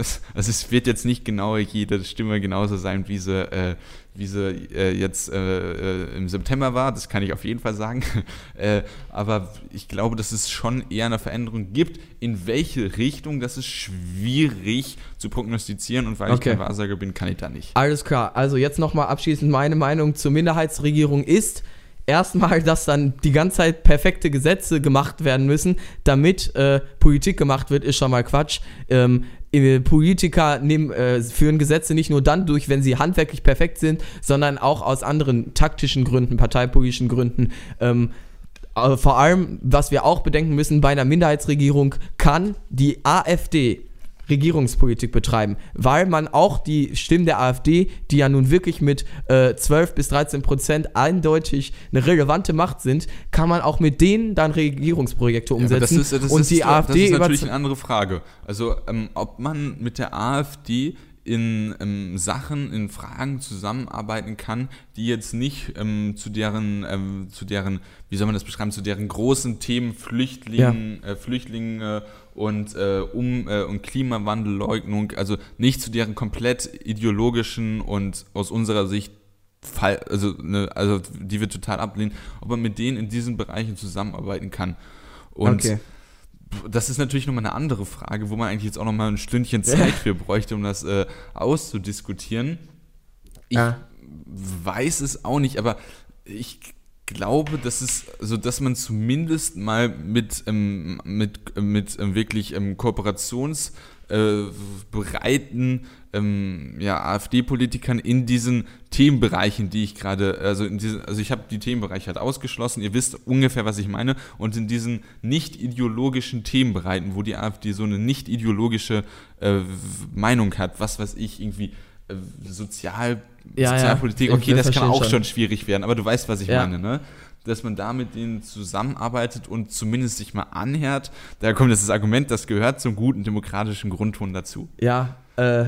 Es, also es wird jetzt nicht genau jede Stimme genauso sein, wie sie, äh, wie sie äh, jetzt äh, äh, im September war. Das kann ich auf jeden Fall sagen. äh, aber ich glaube, dass es schon eher eine Veränderung gibt. In welche Richtung, das ist schwierig zu prognostizieren. Und weil Okay. ich kein Wahrsager bin, kann ich da nicht. Alles klar. Also jetzt nochmal abschließend meine Meinung zur Minderheitsregierung ist erstmal, dass dann die ganze Zeit perfekte Gesetze gemacht werden müssen, damit äh, Politik gemacht wird, ist schon mal Quatsch. Ähm, äh, Politiker nehmen, äh, führen Gesetze nicht nur dann durch, wenn sie handwerklich perfekt sind, sondern auch aus anderen taktischen Gründen, parteipolitischen Gründen. Ähm, äh, vor allem, was wir auch bedenken müssen, bei einer Minderheitsregierung kann die AfD Regierungspolitik betreiben, weil man auch die Stimmen der AfD, die ja nun wirklich mit äh, 12 bis 13 Prozent eindeutig eine relevante Macht sind, kann man auch mit denen dann Regierungsprojekte Ja, umsetzen. das ist, das und ist, die das AfD ist natürlich eine andere Frage. Also, ähm, ob man mit der AfD in ähm, Sachen, in Fragen zusammenarbeiten kann, die jetzt nicht ähm, zu deren, ähm, zu deren, wie soll man das beschreiben, zu deren großen Themen Flüchtlingen, äh, Flüchtlinge und, äh, um, äh, und Klimawandelleugnung, also nicht zu deren komplett ideologischen und aus unserer Sicht Fall, also, ne, also die wir total ablehnen, ob man mit denen in diesen Bereichen zusammenarbeiten kann. Und Okay. das ist natürlich nochmal eine andere Frage, wo man eigentlich jetzt auch nochmal ein Stündchen Zeit für bräuchte, um das äh, auszudiskutieren. Ich Ja. weiß es auch nicht, aber ich glaube, dass es, also dass man zumindest mal mit, ähm, mit, äh, mit ähm, wirklich ähm, kooperationsbereiten ähm, ja, AfD-Politikern in diesen Themenbereichen, die ich gerade, also in diesen, also ich habe die Themenbereiche halt ausgeschlossen, ihr wisst ungefähr, was ich meine, und in diesen nicht ideologischen Themenbereichen, wo die AfD so eine nicht ideologische äh, Meinung hat, was weiß ich, irgendwie äh, Sozial, Ja, ja. Sozialpolitik, Ich- okay, das kann auch schon. schon schwierig werden, aber du weißt, was ich Ja. meine, ne? Dass man da mit denen zusammenarbeitet und zumindest sich mal anhört. Da kommt jetzt das Argument, das gehört zum guten demokratischen Grundton dazu. Ja, äh.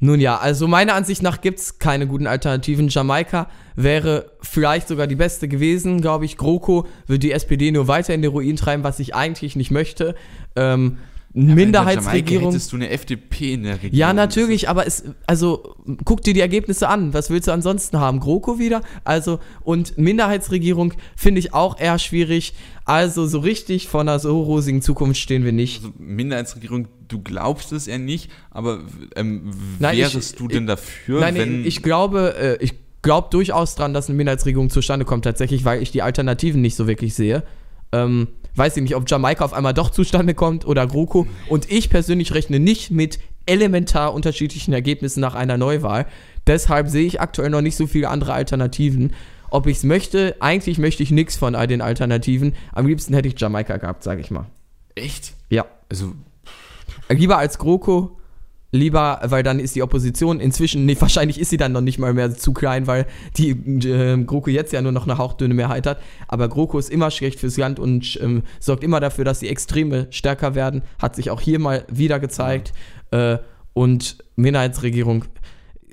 Nun ja, also meiner Ansicht nach gibt es keine guten Alternativen. Jamaika wäre vielleicht sogar die beste gewesen, glaube ich. GroKo wird die SPD nur weiter in den Ruin treiben, was ich eigentlich nicht möchte. Ähm, Jamaika Minderheitsregierung. hättest du eine FDP in der Regierung. Ja, natürlich, aber es, also guck dir die Ergebnisse an. Was willst du ansonsten haben? GroKo wieder? Also, und Minderheitsregierung finde ich auch eher schwierig. Also, so richtig vor einer so rosigen Zukunft stehen wir nicht. Also Minderheitsregierung, du glaubst es eher nicht, aber ähm, Nein, ich- wärest du denn dafür, Nein, wenn... ich glaube, äh, ich glaube durchaus dran, dass eine Minderheitsregierung zustande kommt, tatsächlich, weil ich die Alternativen nicht so wirklich sehe. Ähm, weiß ich nicht, ob Jamaika auf einmal doch zustande kommt oder GroKo. Und ich persönlich rechne nicht mit elementar unterschiedlichen Ergebnissen nach einer Neuwahl. Deshalb sehe ich aktuell noch nicht so viele andere Alternativen. Ob ich es möchte, eigentlich möchte ich nichts von all den Alternativen. Am liebsten hätte ich Jamaika gehabt, sage ich mal. Echt? Ja. Also, Lieber als GroKo, lieber, weil dann ist die Opposition inzwischen, nee, wahrscheinlich ist sie dann noch nicht mal mehr zu klein, weil die äh, GroKo jetzt ja nur noch eine hauchdünne Mehrheit hat. Aber GroKo ist immer schlecht fürs Land und ähm, sorgt immer dafür, dass die Extreme stärker werden. Hat sich auch hier mal wieder gezeigt. Äh, und Minderheitsregierung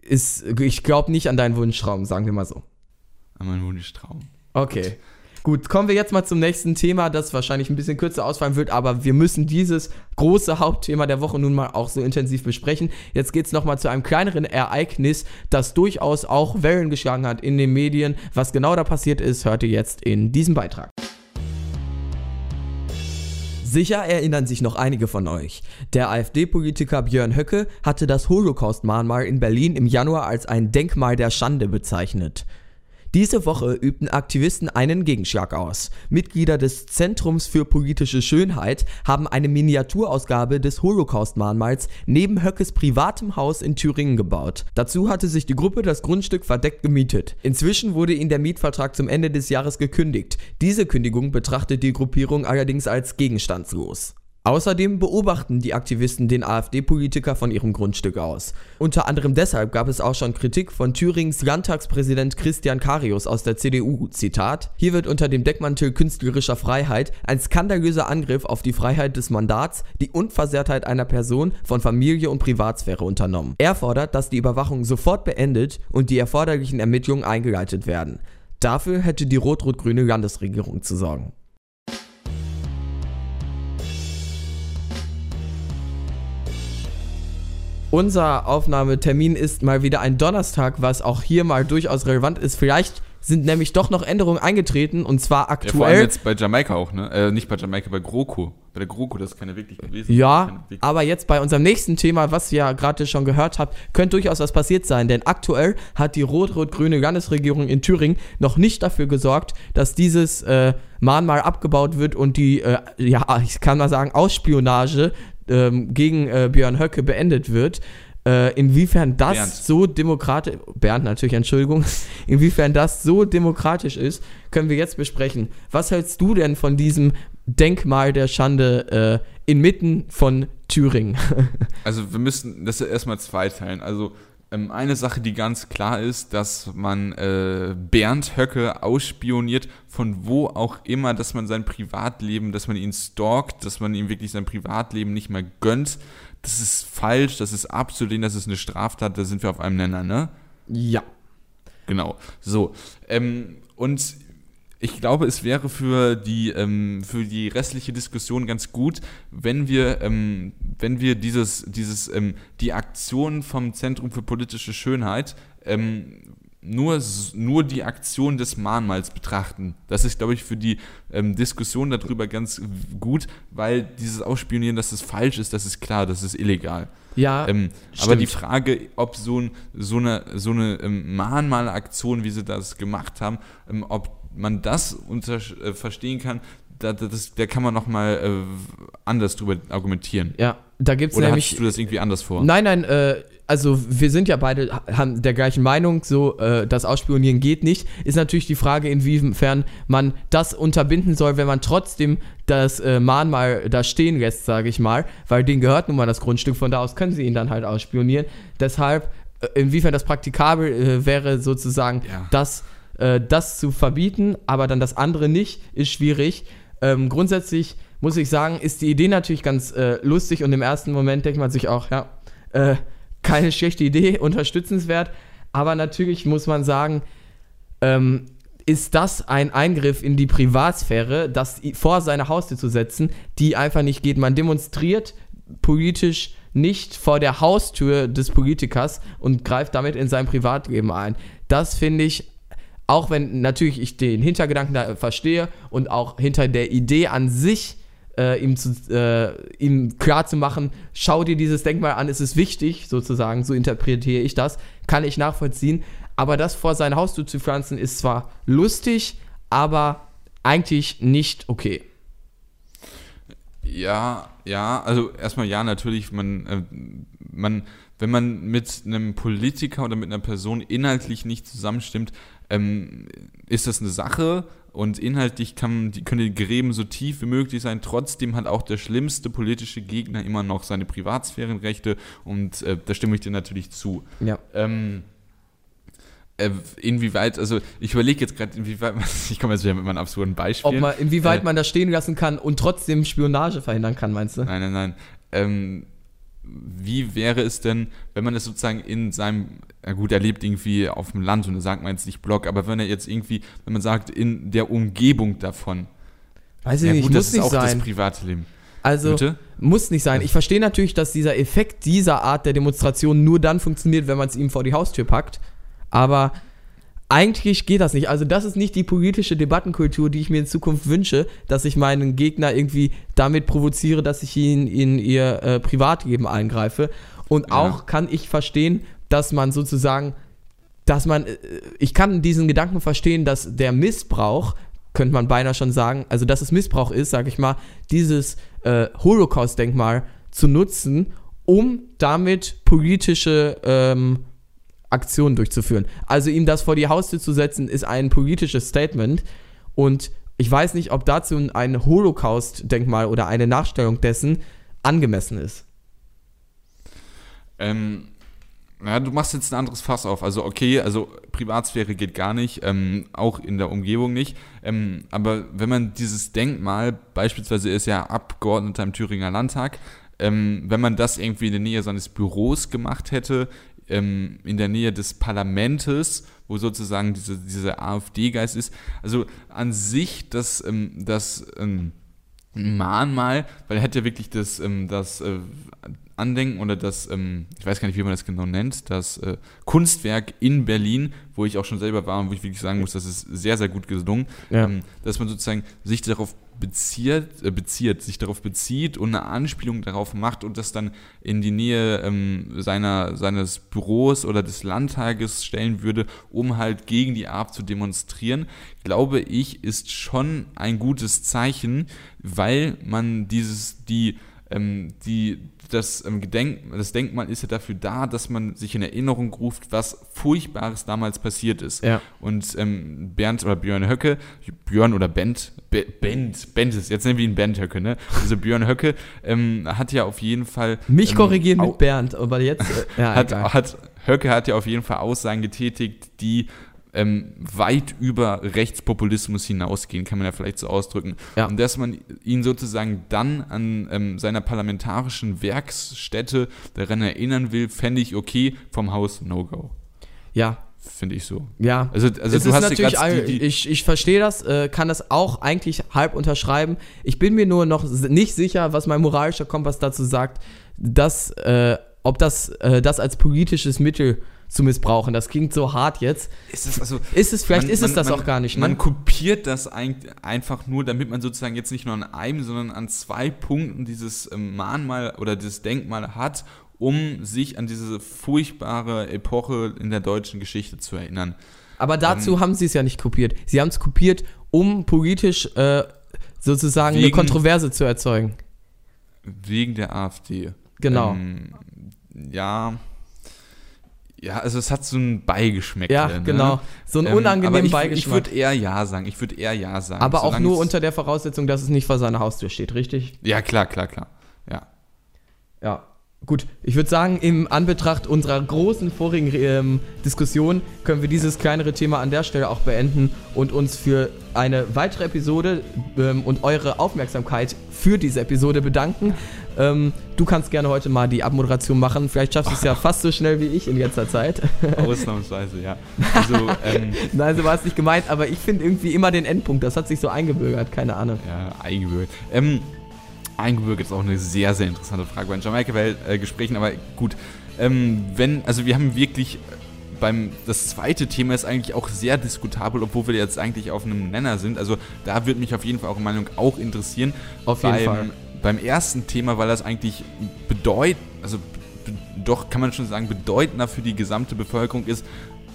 ist, ich glaube nicht an deinen Wunschtraum, sagen wir mal so. an meinen Wunschtraum. Okay. Gut, kommen wir jetzt mal zum nächsten Thema, das wahrscheinlich ein bisschen kürzer ausfallen wird, aber wir müssen dieses große Hauptthema der Woche nun mal auch so intensiv besprechen. Jetzt geht es nochmal zu einem kleineren Ereignis, das durchaus auch Wellen geschlagen hat in den Medien. Was genau da passiert ist, hört ihr jetzt in diesem Beitrag. Sicher erinnern sich noch einige von euch. Der AfD-Politiker Björn Höcke hatte das Holocaust-Mahnmal in Berlin im Januar als ein Denkmal der Schande bezeichnet. Diese Woche übten Aktivisten einen Gegenschlag aus. Mitglieder des Zentrums für politische Schönheit haben eine Miniaturausgabe des Holocaust-Mahnmals neben Höckes privatem Haus in Thüringen gebaut. Dazu hatte sich die Gruppe das Grundstück verdeckt gemietet. Inzwischen wurde ihnen der Mietvertrag zum Ende des Jahres gekündigt. Diese Kündigung betrachtet die Gruppierung allerdings als gegenstandslos. Außerdem beobachten die Aktivisten den AfD-Politiker von ihrem Grundstück aus. Unter anderem deshalb gab es auch schon Kritik von Thürings Landtagspräsident Christian Karius aus der CDU. Zitat: Hier wird unter dem Deckmantel künstlerischer Freiheit ein skandalöser Angriff auf die Freiheit des Mandats, die Unversehrtheit einer Person, von Familie und Privatsphäre unternommen. Er fordert, dass die Überwachung sofort beendet und die erforderlichen Ermittlungen eingeleitet werden. Dafür hätte die rot-rot-grüne Landesregierung zu sorgen. Unser Aufnahmetermin ist mal wieder ein Donnerstag, was auch hier mal durchaus relevant ist. Vielleicht sind nämlich doch noch Änderungen eingetreten und zwar aktuell. Ja, vor allem jetzt bei Jamaika auch, ne? Äh, nicht bei Jamaika, bei GroKo. Bei der GroKo, das ist keine wirklich gewesen. Ja, aber jetzt bei unserem nächsten Thema, was ihr ja gerade schon gehört habt, könnte durchaus was passiert sein, denn aktuell hat die rot-rot-grüne Landesregierung in Thüringen noch nicht dafür gesorgt, dass dieses äh, Mahnmal abgebaut wird und die, äh, ja, ich kann mal sagen, Ausspionage ähm, gegen äh, Björn Höcke beendet wird. Äh, inwiefern das Bernd. so demokratisch, Bernd natürlich, Entschuldigung, inwiefern das so demokratisch ist, können wir jetzt besprechen. Was hältst du denn von diesem Denkmal der Schande äh, inmitten von Thüringen? also wir müssen das erstmal zweiteilen. Also ähm, eine Sache, die ganz klar ist, dass man äh, Bernd Höcke ausspioniert, von wo auch immer, dass man sein Privatleben, dass man ihn stalkt, dass man ihm wirklich sein Privatleben nicht mehr gönnt. Das ist falsch, das ist abzulehnen, das ist eine Straftat, da sind wir auf einem Nenner, ne? Ja. Genau. So. Ähm, und ich glaube, es wäre für die, ähm, für die restliche Diskussion ganz gut, wenn wir, ähm, wenn wir dieses, dieses, ähm, die Aktion vom Zentrum für politische Schönheit ähm, nur, nur die Aktion des Mahnmals betrachten. Das ist, glaube ich, für die ähm, Diskussion darüber ganz gut, weil dieses Ausspionieren, dass es falsch ist, das ist klar, das ist illegal. Ja, ähm, aber die Frage, ob so, ein, so eine, so eine ähm, Mahnmalaktion, wie sie das gemacht haben, ähm, ob man das unter, äh, verstehen kann, da, das, da kann man nochmal äh, anders drüber argumentieren. Ja, da gibt es nämlich. Hast du das irgendwie anders vor? Nein, nein, äh, also wir sind ja beide haben der gleichen Meinung, so äh, das Ausspionieren geht nicht. Ist natürlich die Frage, inwiefern man das unterbinden soll, wenn man trotzdem das äh, Mahnmal da stehen lässt, sage ich mal, weil denen gehört nun mal das Grundstück, von da aus können sie ihn dann halt ausspionieren. Deshalb, äh, inwiefern das praktikabel äh, wäre, sozusagen, ja. das äh, das zu verbieten, aber dann das andere nicht, ist schwierig. Ähm, grundsätzlich muss ich sagen, ist die Idee natürlich ganz äh, lustig und im ersten Moment denkt man sich auch, ja, äh, keine schlechte Idee, unterstützenswert. Aber natürlich muss man sagen, ähm, ist das ein Eingriff in die Privatsphäre, das vor seine Haustür zu setzen, die einfach nicht geht. Man demonstriert politisch nicht vor der Haustür des Politikers und greift damit in sein Privatleben ein. Das finde ich auch wenn natürlich ich den Hintergedanken da verstehe und auch hinter der Idee an sich äh, ihm, zu, äh, ihm klar zu machen, schau dir dieses Denkmal an, es ist wichtig, sozusagen, so interpretiere ich das, kann ich nachvollziehen. Aber das vor sein Haustür zu pflanzen, ist zwar lustig, aber eigentlich nicht okay. Ja, ja, also erstmal ja, natürlich, man, äh, man, wenn man mit einem Politiker oder mit einer Person inhaltlich nicht zusammenstimmt, ähm, ist das eine Sache und inhaltlich kann, die, können die Gräben so tief wie möglich sein. Trotzdem hat auch der schlimmste politische Gegner immer noch seine Privatsphärenrechte und äh, da stimme ich dir natürlich zu. Ja. Ähm, äh, inwieweit, also ich überlege jetzt gerade, inwieweit, ich komme jetzt wieder mit meinem absurden Beispiel. Ob man, inwieweit äh, man das stehen lassen kann und trotzdem Spionage verhindern kann, meinst du? Nein, nein, nein. Ähm, wie wäre es denn, wenn man es sozusagen in seinem, na gut, er lebt irgendwie auf dem Land und da sagt man jetzt nicht Blog, aber wenn er jetzt irgendwie, wenn man sagt, in der Umgebung davon. Weiß ich ja, nicht, gut, muss das ist auch das sein. private Leben. Also Bitte? muss nicht sein. Ich verstehe natürlich, dass dieser Effekt dieser Art der Demonstration nur dann funktioniert, wenn man es ihm vor die Haustür packt. Aber eigentlich geht das nicht. Also das ist nicht die politische Debattenkultur, die ich mir in Zukunft wünsche, dass ich meinen Gegner irgendwie damit provoziere, dass ich ihn in ihr äh, Privatleben eingreife. Und Ja. auch kann ich verstehen, dass man sozusagen, dass man, äh, ich kann diesen Gedanken verstehen, dass der Missbrauch, könnte man beinahe schon sagen, also dass es Missbrauch ist, sage ich mal, dieses äh, Holocaust-Denkmal zu nutzen, um damit politische ähm, Aktionen durchzuführen. Also ihm das vor die Haustür zu setzen, ist ein politisches Statement. Und ich weiß nicht, ob dazu ein Holocaust-Denkmal oder eine Nachstellung dessen angemessen ist. Ähm, ja, du machst jetzt ein anderes Fass auf. Also okay, also Privatsphäre geht gar nicht, ähm, auch in der Umgebung nicht. Ähm, aber wenn man dieses Denkmal, beispielsweise ist ja Abgeordneter im Thüringer Landtag, ähm, wenn man das irgendwie in der Nähe seines Büros gemacht hätte, ähm, in der Nähe des Parlamentes, wo sozusagen diese, dieser AfD-Geist ist, also an sich das, ähm, das ähm, Mahnmal, weil er hat ja wirklich das, ähm, das äh, Andenken oder das, ähm, ich weiß gar nicht, wie man das genau nennt, das äh, Kunstwerk in Berlin, wo ich auch schon selber war und wo ich wirklich sagen muss, das ist sehr, sehr gut gelungen, Ja. ähm, dass man sozusagen sich darauf bezieht, äh, bezieht, sich darauf bezieht und eine Anspielung darauf macht und das dann in die Nähe ähm, seiner, seines Büros oder des Landtages stellen würde, um halt gegen die ARP zu demonstrieren, glaube ich, ist schon ein gutes Zeichen, weil man dieses, die, ähm, die, das ähm, Gedenk, das Denkmal ist ja dafür da, dass man sich in Erinnerung ruft, was Furchtbares damals passiert ist. Ja. Und ähm, Bernd oder Björn Höcke, Björn oder Bent, Be Bent, Bent ist, jetzt nennen wir ihn Bernd Höcke, ne? Also Björn Höcke ähm, hat ja auf jeden Fall. Mich ähm, korrigieren mit Bernd, aber jetzt. Äh, ja, hat, hat, Höcke hat ja auf jeden Fall Aussagen getätigt, die ähm, weit über Rechtspopulismus hinausgehen, kann man ja vielleicht so ausdrücken. Ja. Und dass man ihn sozusagen dann an ähm, seiner parlamentarischen Werksstätte daran erinnern will, fände ich okay, vom Haus No-Go. ja, Finde ich so. ja. Also, also es du ist hast natürlich, die, die, ich, ich verstehe das, äh, kann das auch eigentlich halb unterschreiben. Ich bin mir nur noch nicht sicher, was mein moralischer Kompass dazu sagt, dass, äh, ob das, äh, das als politisches Mittel zu missbrauchen. Das klingt so hart jetzt. ist es also Ist es, vielleicht Man- ist es man- das man, auch gar nicht. Ne? Man kopiert das eigentlich einfach nur, damit man sozusagen jetzt nicht nur an einem, sondern an zwei Punkten dieses ähm, Mahnmal oder dieses Denkmal hat, um sich an diese furchtbare Epoche in der deutschen Geschichte zu erinnern. Aber dazu ähm, haben sie es ja nicht kopiert. Sie haben es kopiert, um politisch äh, sozusagen eine Wegen- Kontroverse zu erzeugen. Wegen der AfD. Genau. Ähm, ja. Ja, also es hat so einen Beigeschmack. ja, ne? genau. So einen Ähm, aber unangenehmen ich, Beigeschmack. Ich würde eher Ja sagen. Ich würde eher Ja sagen. aber auch nur unter der Voraussetzung, dass es nicht vor seiner Haustür steht, richtig? Ja, klar, klar, klar. Ja. Ja. Gut, ich würde sagen, im Anbetracht unserer großen vorigen ähm, Diskussion können wir dieses kleinere Thema an der Stelle auch beenden und uns für eine weitere Episode ähm, und eure Aufmerksamkeit für diese Episode bedanken. Ähm, du kannst gerne heute mal die Abmoderation machen. Vielleicht schaffst du es ja fast so schnell wie ich in letzter Zeit. Ausnahmsweise, ja. Also, ähm, Nein, so war es nicht gemeint, aber ich finde irgendwie immer den Endpunkt. Das hat sich so eingebürgert, keine Ahnung. Ja, eingebürgert. Ähm, eingebürgert ist auch eine sehr, sehr interessante Frage bei den Jamaika-Gesprächen, aber gut. Ähm, wenn, also wir haben wirklich äh, beim, das zweite Thema ist eigentlich auch sehr diskutabel, obwohl wir jetzt eigentlich auf einem Nenner sind. Also da würde mich auf jeden Fall eure Meinung auch interessieren. Auf jeden beim, Fall. Beim ersten Thema, weil das eigentlich bedeut, also doch kann man schon sagen, bedeutender für die gesamte Bevölkerung ist,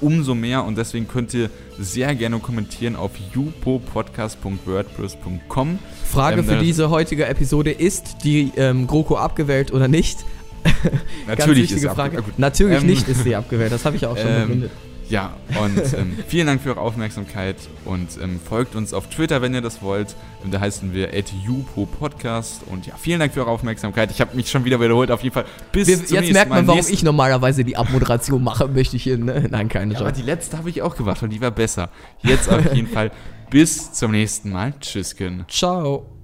umso mehr und deswegen könnt ihr sehr gerne kommentieren auf jupopodcast.wordpress.com. Frage Ähm, für das- diese heutige Episode: Ist die ähm, GroKo abgewählt oder nicht? Natürlich ist Frage. ab- gut. Natürlich Ähm, nicht ist sie abgewählt, das habe ich auch schon Ähm, begründet. Ja, und ähm, vielen Dank für eure Aufmerksamkeit und ähm, folgt uns auf Twitter, wenn ihr das wollt. Da heißen wir @jupopodcast und ja, vielen Dank für eure Aufmerksamkeit. Ich habe mich schon wieder wiederholt, auf jeden Fall. Bis Wir, zum jetzt merkt man, warum ich normalerweise die Abmoderation mache, möchte ich hier. Ne? Nein, keine Ja, aber die letzte habe ich auch gemacht und die war besser. Jetzt auf jeden Fall bis zum nächsten Mal. Tschüss. Ciao.